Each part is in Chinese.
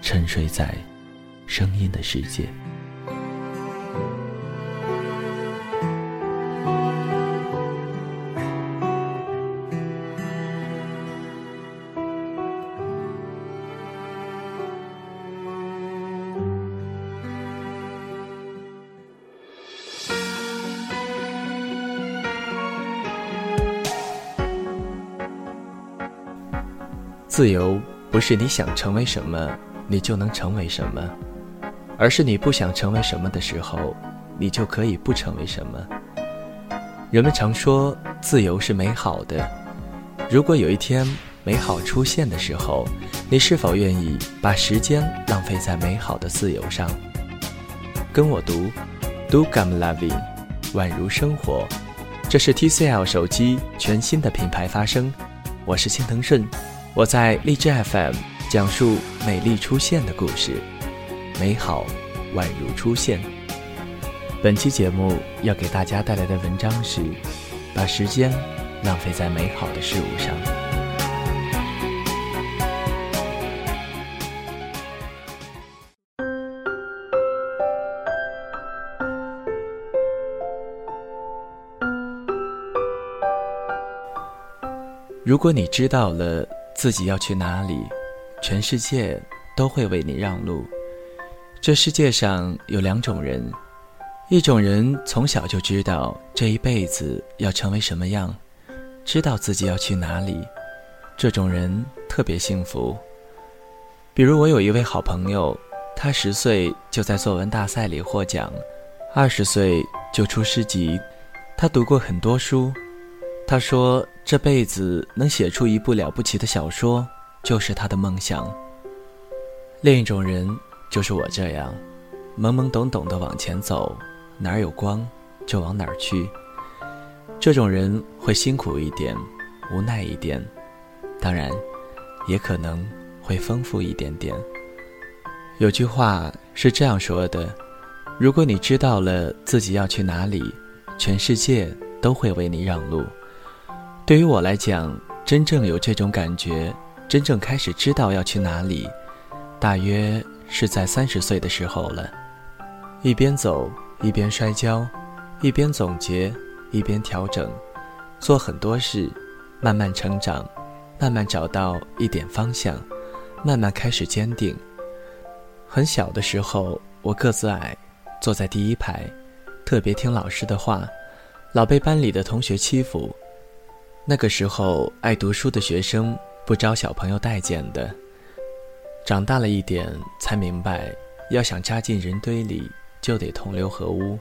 沉睡在声音的世界。自由不是你想成为什么，你就能成为什么，而是你不想成为什么的时候，你就可以不成为什么。人们常说自由是美好的，如果有一天美好出现的时候，你是否愿意把时间浪费在美好的自由上？跟我读，Do come loving，宛如生活。这是 TCL 手机全新的品牌发声，我是青藤顺。我在荔枝 FM 讲述美丽出现的故事，美好宛如出现。本期节目要给大家带来的文章是：把时间浪费在美好的事物上。如果你知道了。自己要去哪里，全世界都会为你让路。这世界上有两种人，一种人从小就知道这一辈子要成为什么样，知道自己要去哪里，这种人特别幸福。比如我有一位好朋友，他十岁就在作文大赛里获奖，二十岁就出诗集，他读过很多书。他说：“这辈子能写出一部了不起的小说，就是他的梦想。”另一种人就是我这样，懵懵懂懂的往前走，哪儿有光就往哪儿去。这种人会辛苦一点，无奈一点，当然，也可能会丰富一点点。有句话是这样说的：“如果你知道了自己要去哪里，全世界都会为你让路。”对于我来讲，真正有这种感觉，真正开始知道要去哪里，大约是在三十岁的时候了。一边走一边摔跤，一边总结一边调整，做很多事，慢慢成长，慢慢找到一点方向，慢慢开始坚定。很小的时候，我个子矮，坐在第一排，特别听老师的话，老被班里的同学欺负。那个时候，爱读书的学生不招小朋友待见的。长大了一点，才明白，要想扎进人堆里，就得同流合污。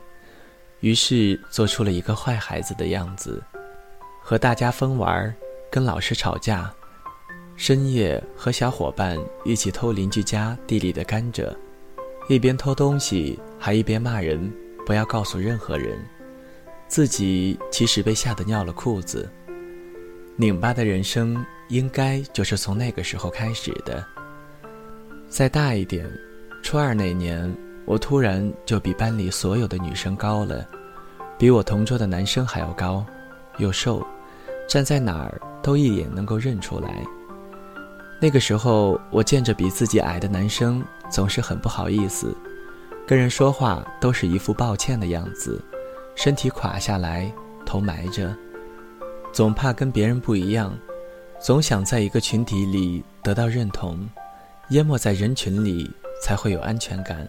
于是，做出了一个坏孩子的样子，和大家疯玩，跟老师吵架，深夜和小伙伴一起偷邻居家地里的甘蔗，一边偷东西，还一边骂人，不要告诉任何人。自己其实被吓得尿了裤子。拧巴的人生应该就是从那个时候开始的。再大一点，初二那年，我突然就比班里所有的女生高了，比我同桌的男生还要高，又瘦，站在哪儿都一眼能够认出来。那个时候，我见着比自己矮的男生，总是很不好意思，跟人说话都是一副抱歉的样子，身体垮下来，头埋着。总怕跟别人不一样，总想在一个群体里得到认同，淹没在人群里才会有安全感。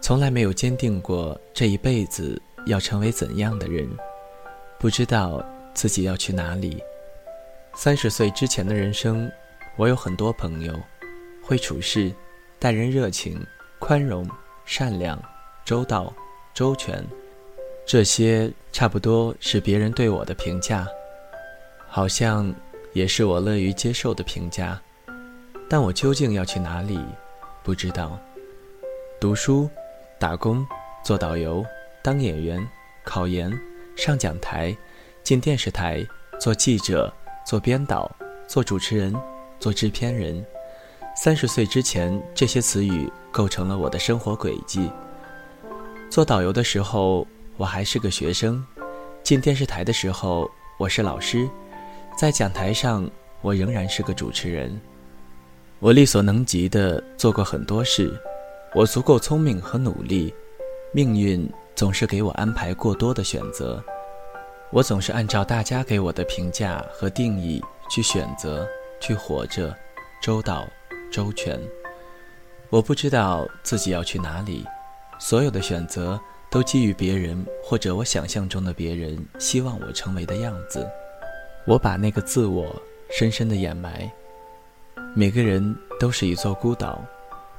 从来没有坚定过这一辈子要成为怎样的人，不知道自己要去哪里。三十岁之前的人生，我有很多朋友，会处事，待人热情、宽容、善良、周到、周全，这些差不多是别人对我的评价，好像也是我乐于接受的评价。但我究竟要去哪里，不知道。读书。打工、做导游、当演员、考研、上讲台、进电视台、做记者、做编导、做主持人、做制片人。三十岁之前，这些词语构成了我的生活轨迹。做导游的时候，我还是个学生；进电视台的时候，我是老师；在讲台上，我仍然是个主持人。我力所能及的做过很多事。我足够聪明和努力，命运总是给我安排过多的选择，我总是按照大家给我的评价和定义去选择，去活着，周到，周全。我不知道自己要去哪里，所有的选择都基于别人或者我想象中的别人希望我成为的样子，我把那个自我深深的掩埋。每个人都是一座孤岛。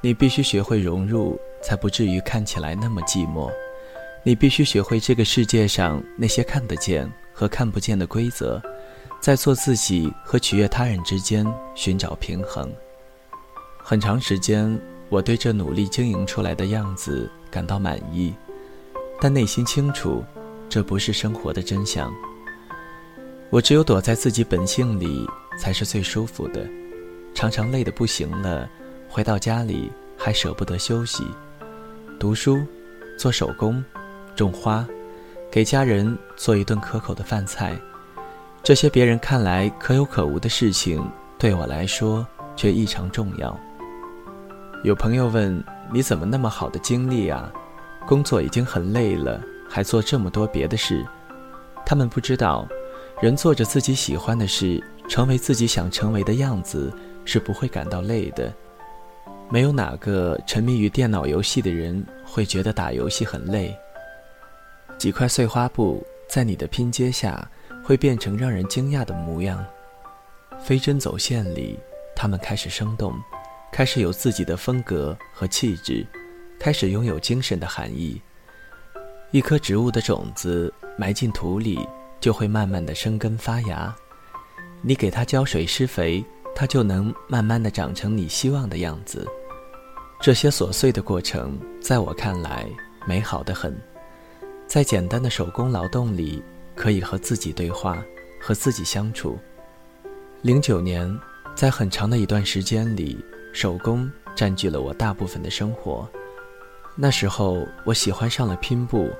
你必须学会融入，才不至于看起来那么寂寞。你必须学会这个世界上那些看得见和看不见的规则，在做自己和取悦他人之间寻找平衡。很长时间，我对这努力经营出来的样子感到满意，但内心清楚，这不是生活的真相。我只有躲在自己本性里，才是最舒服的。常常累得不行了。回到家里还舍不得休息，读书，做手工，种花，给家人做一顿可口的饭菜，这些别人看来可有可无的事情，对我来说却异常重要。有朋友问：“你怎么那么好的精力啊？工作已经很累了，还做这么多别的事？”他们不知道，人做着自己喜欢的事，成为自己想成为的样子，是不会感到累的。没有哪个沉迷于电脑游戏的人会觉得打游戏很累。几块碎花布在你的拼接下会变成让人惊讶的模样，飞针走线里，它们开始生动，开始有自己的风格和气质，开始拥有精神的含义。一颗植物的种子埋进土里，就会慢慢的生根发芽。你给它浇水施肥。它就能慢慢的长成你希望的样子。这些琐碎的过程，在我看来美好的很。在简单的手工劳动里，可以和自己对话，和自己相处。零九年，在很长的一段时间里，手工占据了我大部分的生活。那时候，我喜欢上了拼布，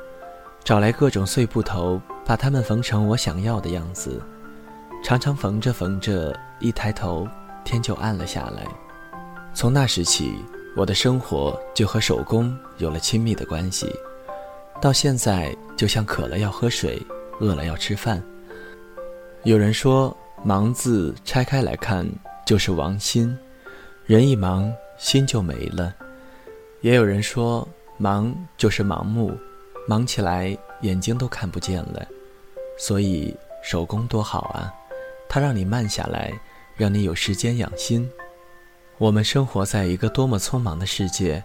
找来各种碎布头，把它们缝成我想要的样子。常常缝着缝着，一抬头，天就暗了下来。从那时起，我的生活就和手工有了亲密的关系。到现在，就像渴了要喝水，饿了要吃饭。有人说“忙”字拆开来看就是亡心，人一忙心就没了。也有人说“忙”就是盲目，忙起来眼睛都看不见了。所以手工多好啊！它让你慢下来，让你有时间养心。我们生活在一个多么匆忙的世界，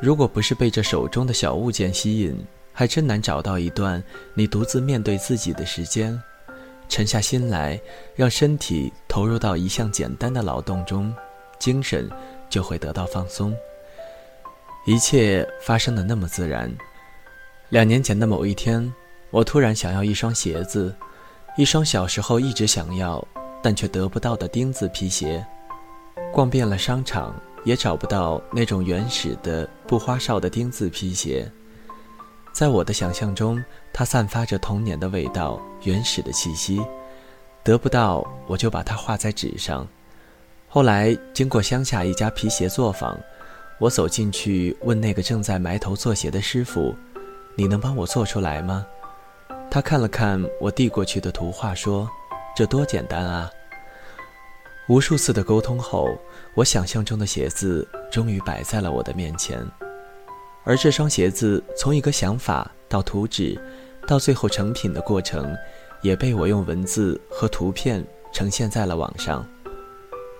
如果不是被这手中的小物件吸引，还真难找到一段你独自面对自己的时间。沉下心来，让身体投入到一项简单的劳动中，精神就会得到放松。一切发生的那么自然。两年前的某一天，我突然想要一双鞋子。一双小时候一直想要，但却得不到的钉子皮鞋，逛遍了商场也找不到那种原始的不花哨的钉子皮鞋。在我的想象中，它散发着童年的味道，原始的气息。得不到，我就把它画在纸上。后来经过乡下一家皮鞋作坊，我走进去问那个正在埋头做鞋的师傅：“你能帮我做出来吗？”他看了看我递过去的图画，说：“这多简单啊！”无数次的沟通后，我想象中的鞋子终于摆在了我的面前，而这双鞋子从一个想法到图纸，到最后成品的过程，也被我用文字和图片呈现在了网上。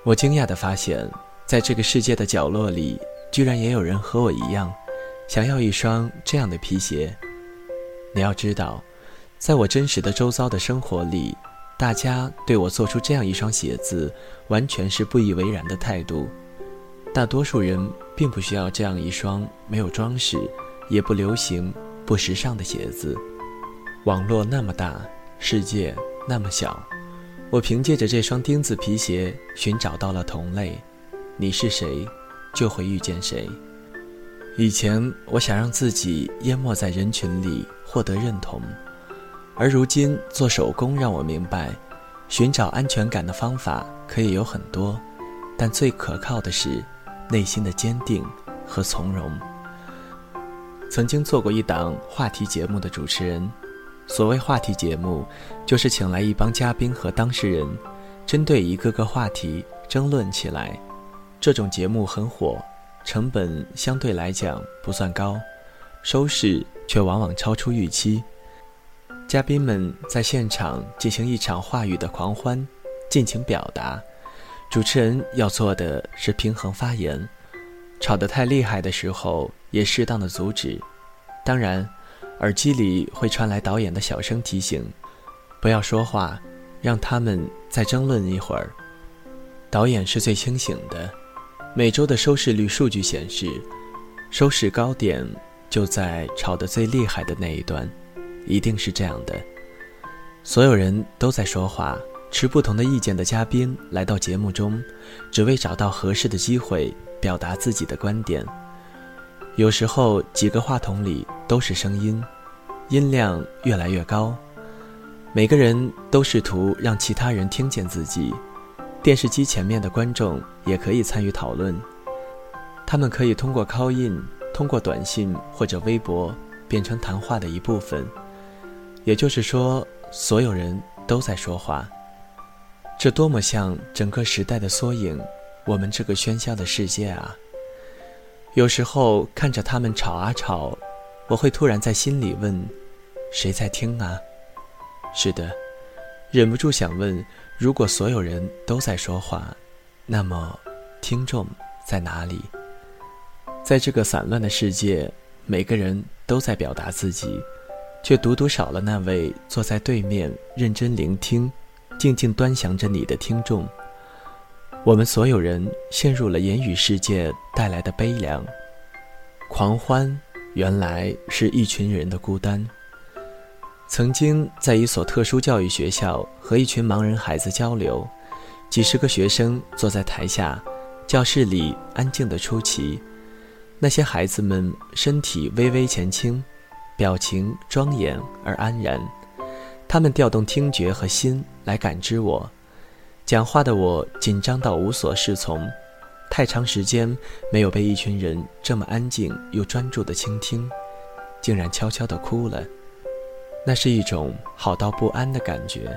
我惊讶地发现，在这个世界的角落里，居然也有人和我一样，想要一双这样的皮鞋。你要知道，在我真实的周遭的生活里。大家对我做出这样一双鞋子，完全是不以为然的态度。大多数人并不需要这样一双没有装饰、也不流行、不时尚的鞋子。网络那么大，世界那么小，我凭借着这双钉子皮鞋寻找到了同类。你是谁，就会遇见谁。以前我想让自己淹没在人群里，获得认同。而如今做手工让我明白，寻找安全感的方法可以有很多，但最可靠的是内心的坚定和从容。曾经做过一档话题节目的主持人，所谓话题节目，就是请来一帮嘉宾和当事人，针对一个个话题争论起来。这种节目很火，成本相对来讲不算高，收视却往往超出预期。嘉宾们在现场进行一场话语的狂欢，尽情表达。主持人要做的是平衡发言，吵得太厉害的时候也适当的阻止。当然，耳机里会传来导演的小声提醒：不要说话，让他们再争论一会儿。导演是最清醒的。每周的收视率数据显示，收视高点就在吵得最厉害的那一端。一定是这样的，所有人都在说话，持不同的意见的嘉宾来到节目中，只为找到合适的机会表达自己的观点。有时候几个话筒里都是声音，音量越来越高，每个人都试图让其他人听见自己。电视机前面的观众也可以参与讨论，他们可以通过 call in、通过短信或者微博变成谈话的一部分。也就是说，所有人都在说话，这多么像整个时代的缩影！我们这个喧嚣的世界啊，有时候看着他们吵啊吵，我会突然在心里问：谁在听啊？是的，忍不住想问：如果所有人都在说话，那么听众在哪里？在这个散乱的世界，每个人都在表达自己。却独独少了那位坐在对面认真聆听、静静端详着你的听众。我们所有人陷入了言语世界带来的悲凉。狂欢原来是一群人的孤单。曾经在一所特殊教育学校和一群盲人孩子交流，几十个学生坐在台下，教室里安静的出奇。那些孩子们身体微微前倾。表情庄严而安然，他们调动听觉和心来感知我。讲话的我紧张到无所适从，太长时间没有被一群人这么安静又专注的倾听，竟然悄悄地哭了。那是一种好到不安的感觉。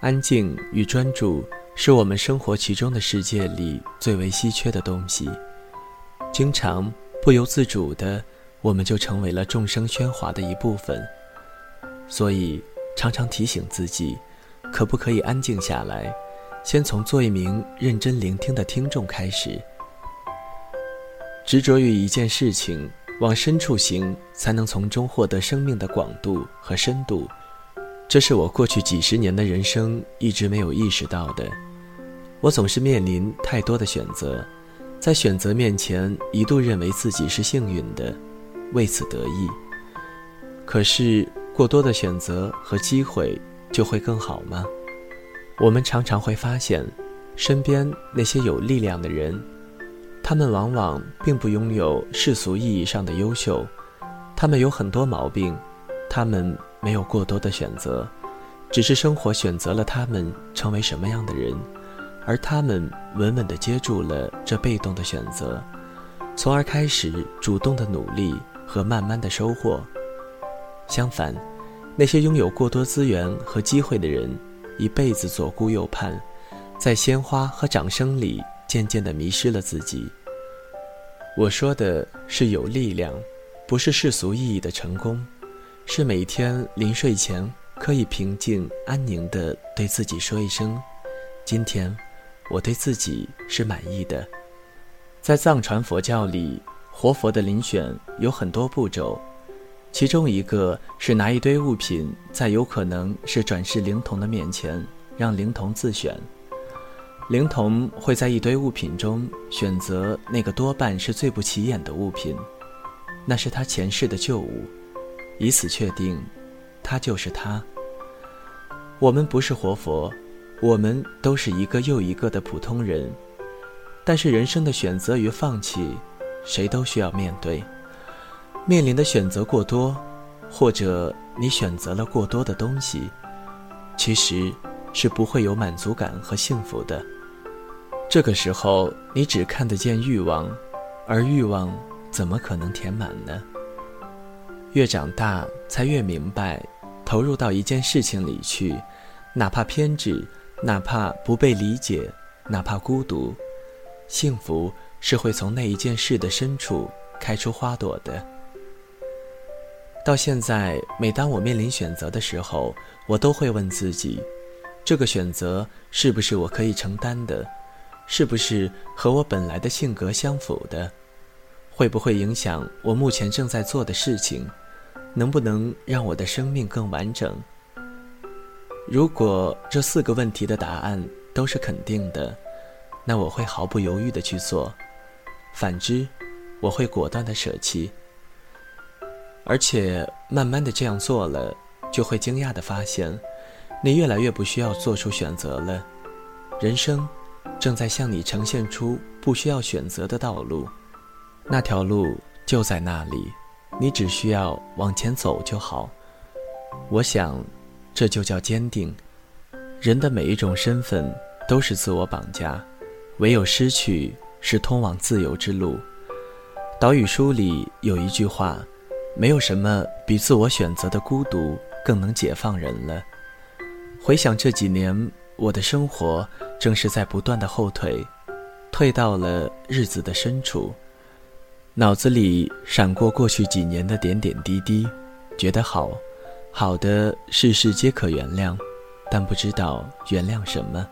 安静与专注是我们生活其中的世界里最为稀缺的东西，经常不由自主的。我们就成为了众生喧哗的一部分，所以常常提醒自己，可不可以安静下来，先从做一名认真聆听的听众开始。执着于一件事情，往深处行，才能从中获得生命的广度和深度。这是我过去几十年的人生一直没有意识到的。我总是面临太多的选择，在选择面前，一度认为自己是幸运的。为此得意。可是过多的选择和机会就会更好吗？我们常常会发现，身边那些有力量的人，他们往往并不拥有世俗意义上的优秀，他们有很多毛病，他们没有过多的选择，只是生活选择了他们成为什么样的人，而他们稳稳地接住了这被动的选择，从而开始主动的努力。和慢慢的收获。相反，那些拥有过多资源和机会的人，一辈子左顾右盼，在鲜花和掌声里渐渐地迷失了自己。我说的是有力量，不是世俗意义的成功，是每天临睡前可以平静安宁地对自己说一声：“今天，我对自己是满意的。”在藏传佛教里，活佛的遴选有很多步骤，其中一个是拿一堆物品在有可能是转世灵童的面前，让灵童自选。灵童会在一堆物品中选择那个多半是最不起眼的物品，那是他前世的旧物，以此确定，他就是他。我们不是活佛，我们都是一个又一个的普通人。但是人生的选择与放弃，谁都需要面对。面临的选择过多，或者你选择了过多的东西，其实是不会有满足感和幸福的。这个时候，你只看得见欲望，而欲望怎么可能填满呢？越长大，才越明白，投入到一件事情里去，哪怕偏执，哪怕不被理解，哪怕孤独。幸福是会从那一件事的深处开出花朵的。到现在，每当我面临选择的时候，我都会问自己：这个选择是不是我可以承担的？是不是和我本来的性格相符的？会不会影响我目前正在做的事情？能不能让我的生命更完整？如果这四个问题的答案都是肯定的。那我会毫不犹豫地去做，反之，我会果断地舍弃。而且慢慢的这样做了，就会惊讶地发现，你越来越不需要做出选择了，人生正在向你呈现出不需要选择的道路，那条路就在那里，你只需要往前走就好。我想，这就叫坚定。人的每一种身份都是自我绑架。唯有失去是通往自由之路。岛屿书里有一句话：“没有什么比自我选择的孤独更能解放人了。”回想这几年，我的生活正是在不断的后退，退到了日子的深处。脑子里闪过过去几年的点点滴滴，觉得好，好的事事皆可原谅，但不知道原谅什么。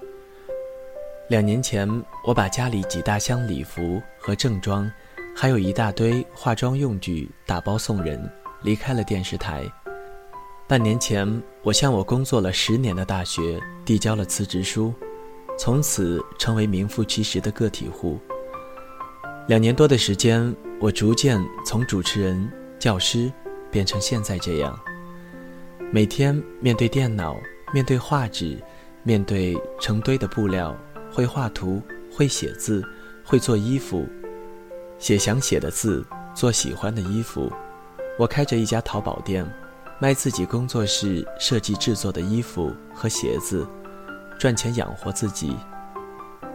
两年前，我把家里几大箱礼服和正装，还有一大堆化妆用具打包送人，离开了电视台。半年前，我向我工作了十年的大学递交了辞职书，从此成为名副其实的个体户。两年多的时间，我逐渐从主持人、教师，变成现在这样，每天面对电脑，面对画纸，面对成堆的布料。会画图，会写字，会做衣服，写想写的字，做喜欢的衣服。我开着一家淘宝店，卖自己工作室设计制作的衣服和鞋子，赚钱养活自己。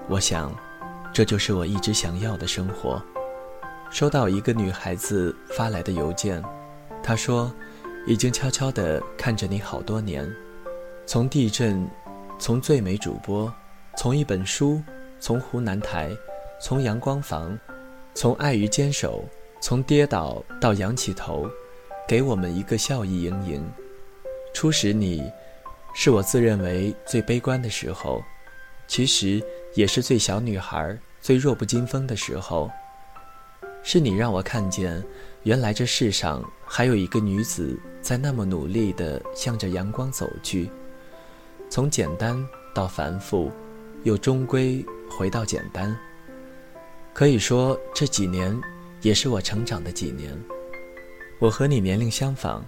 我想，这就是我一直想要的生活。收到一个女孩子发来的邮件，她说：“已经悄悄地看着你好多年，从地震，从最美主播。”从一本书，从湖南台，从阳光房，从爱与坚守，从跌倒到仰起头，给我们一个笑意盈盈。初识你，是我自认为最悲观的时候，其实也是最小女孩、最弱不禁风的时候。是你让我看见，原来这世上还有一个女子在那么努力地向着阳光走去，从简单到繁复。又终归回到简单。可以说，这几年也是我成长的几年。我和你年龄相仿，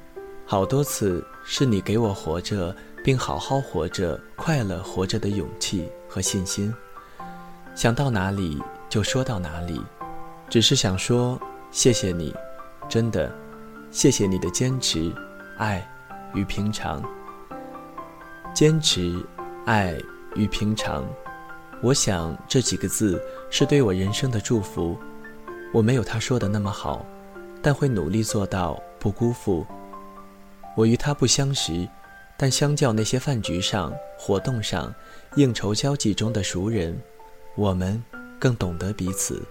好多次是你给我活着并好好活着、快乐活着的勇气和信心。想到哪里就说到哪里，只是想说谢谢你，真的，谢谢你的坚持、爱与平常。坚持，爱。与平常，我想这几个字是对我人生的祝福。我没有他说的那么好，但会努力做到不辜负。我与他不相识，但相较那些饭局上、活动上、应酬交际中的熟人，我们更懂得彼此。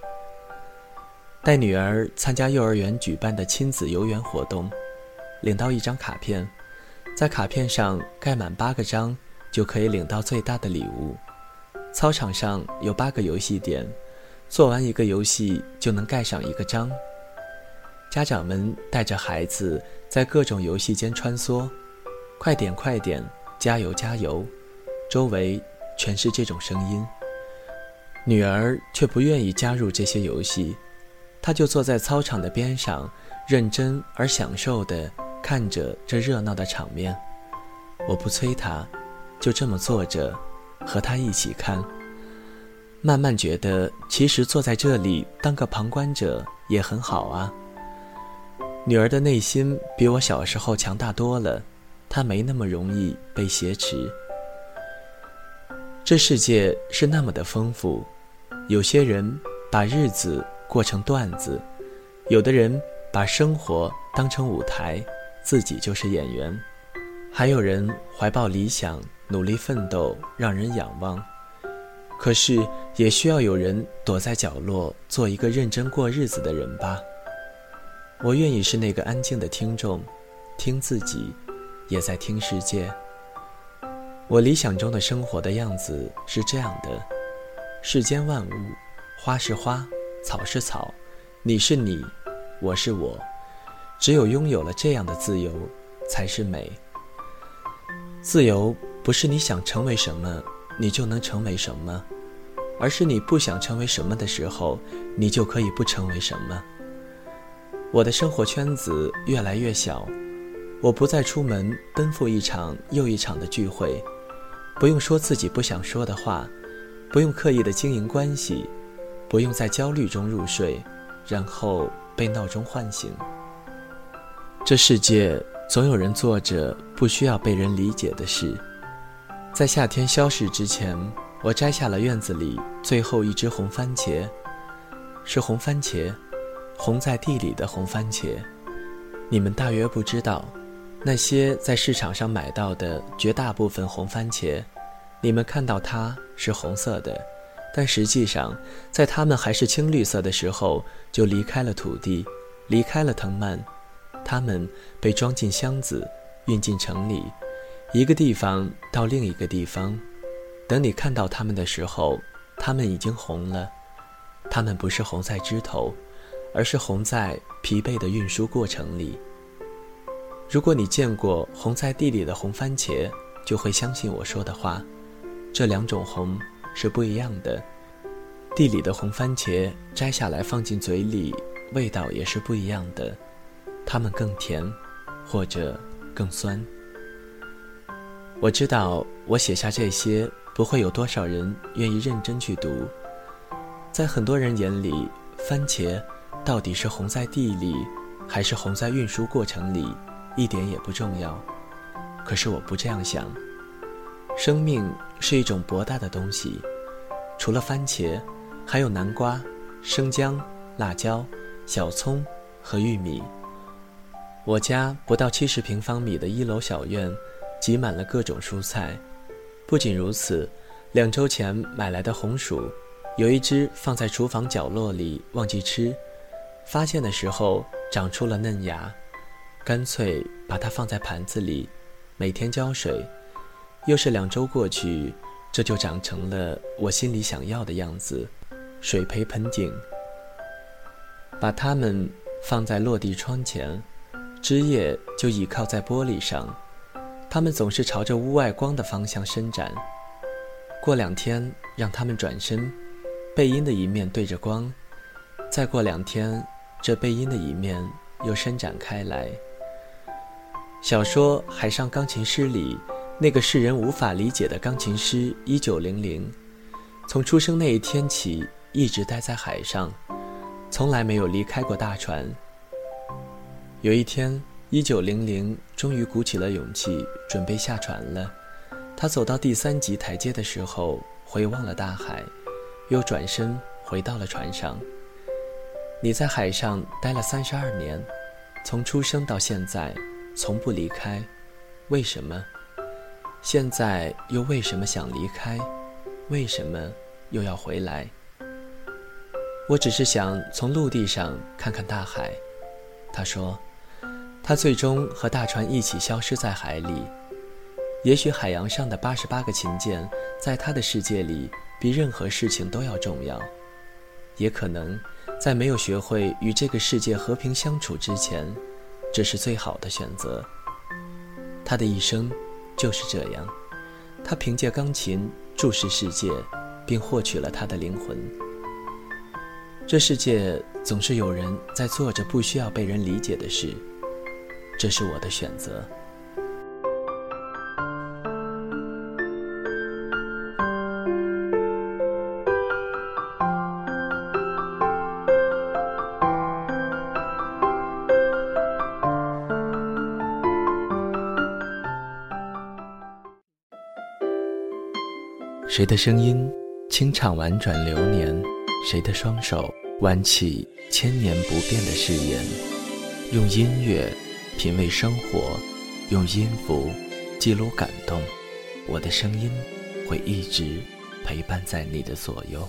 带女儿参加幼儿园举办的亲子游园活动，领到一张卡片，在卡片上盖满八个章，就可以领到最大的礼物。操场上有八个游戏点，做完一个游戏就能盖上一个章。家长们带着孩子在各种游戏间穿梭，快点快点，加油加油！周围全是这种声音。女儿却不愿意加入这些游戏，她就坐在操场的边上，认真而享受地看着这热闹的场面。我不催她，就这么坐着。和他一起看，慢慢觉得其实坐在这里当个旁观者也很好啊。女儿的内心比我小时候强大多了，她没那么容易被挟持。这世界是那么的丰富，有些人把日子过成段子，有的人把生活当成舞台，自己就是演员，还有人怀抱理想。努力奋斗让人仰望，可是也需要有人躲在角落做一个认真过日子的人吧。我愿意是那个安静的听众，听自己，也在听世界。我理想中的生活的样子是这样的：世间万物，花是花，草是草，你是你，我是我。只有拥有了这样的自由，才是美。自由。不是你想成为什么，你就能成为什么，而是你不想成为什么的时候，你就可以不成为什么。我的生活圈子越来越小，我不再出门奔赴一场又一场的聚会，不用说自己不想说的话，不用刻意的经营关系，不用在焦虑中入睡，然后被闹钟唤醒。这世界总有人做着不需要被人理解的事。在夏天消逝之前，我摘下了院子里最后一只红番茄，是红番茄，红在地里的红番茄。你们大约不知道，那些在市场上买到的绝大部分红番茄，你们看到它是红色的，但实际上，在它们还是青绿色的时候，就离开了土地，离开了藤蔓，它们被装进箱子，运进城里。一个地方到另一个地方，等你看到它们的时候，它们已经红了。它们不是红在枝头，而是红在疲惫的运输过程里。如果你见过红在地里的红番茄，就会相信我说的话。这两种红是不一样的。地里的红番茄摘下来放进嘴里，味道也是不一样的。它们更甜，或者更酸。我知道，我写下这些不会有多少人愿意认真去读。在很多人眼里，番茄到底是红在地里，还是红在运输过程里，一点也不重要。可是我不这样想。生命是一种博大的东西，除了番茄，还有南瓜、生姜、辣椒、小葱和玉米。我家不到七十平方米的一楼小院。挤满了各种蔬菜，不仅如此，两周前买来的红薯，有一只放在厨房角落里忘记吃，发现的时候长出了嫩芽，干脆把它放在盘子里，每天浇水。又是两周过去，这就长成了我心里想要的样子，水培盆景。把它们放在落地窗前，枝叶就倚靠在玻璃上。它们总是朝着屋外光的方向伸展。过两天，让它们转身，背阴的一面对着光；再过两天，这背阴的一面又伸展开来。小说《海上钢琴师》里，那个世人无法理解的钢琴师一九零零，从出生那一天起一直待在海上，从来没有离开过大船。有一天。一九零零终于鼓起了勇气，准备下船了。他走到第三级台阶的时候，回望了大海，又转身回到了船上。你在海上待了三十二年，从出生到现在，从不离开。为什么？现在又为什么想离开？为什么又要回来？我只是想从陆地上看看大海。他说，他最终和大船一起消失在海里。也许海洋上的八十八个琴键，在他的世界里比任何事情都要重要。也可能，在没有学会与这个世界和平相处之前，这是最好的选择。他的一生就是这样，他凭借钢琴注视世界，并获取了他的灵魂。这世界总是有人在做着不需要被人理解的事，这是我的选择。谁的声音清唱婉转流年？谁的双手挽起千年不变的誓言？用音乐品味生活，用音符记录感动。我的声音会一直陪伴在你的左右。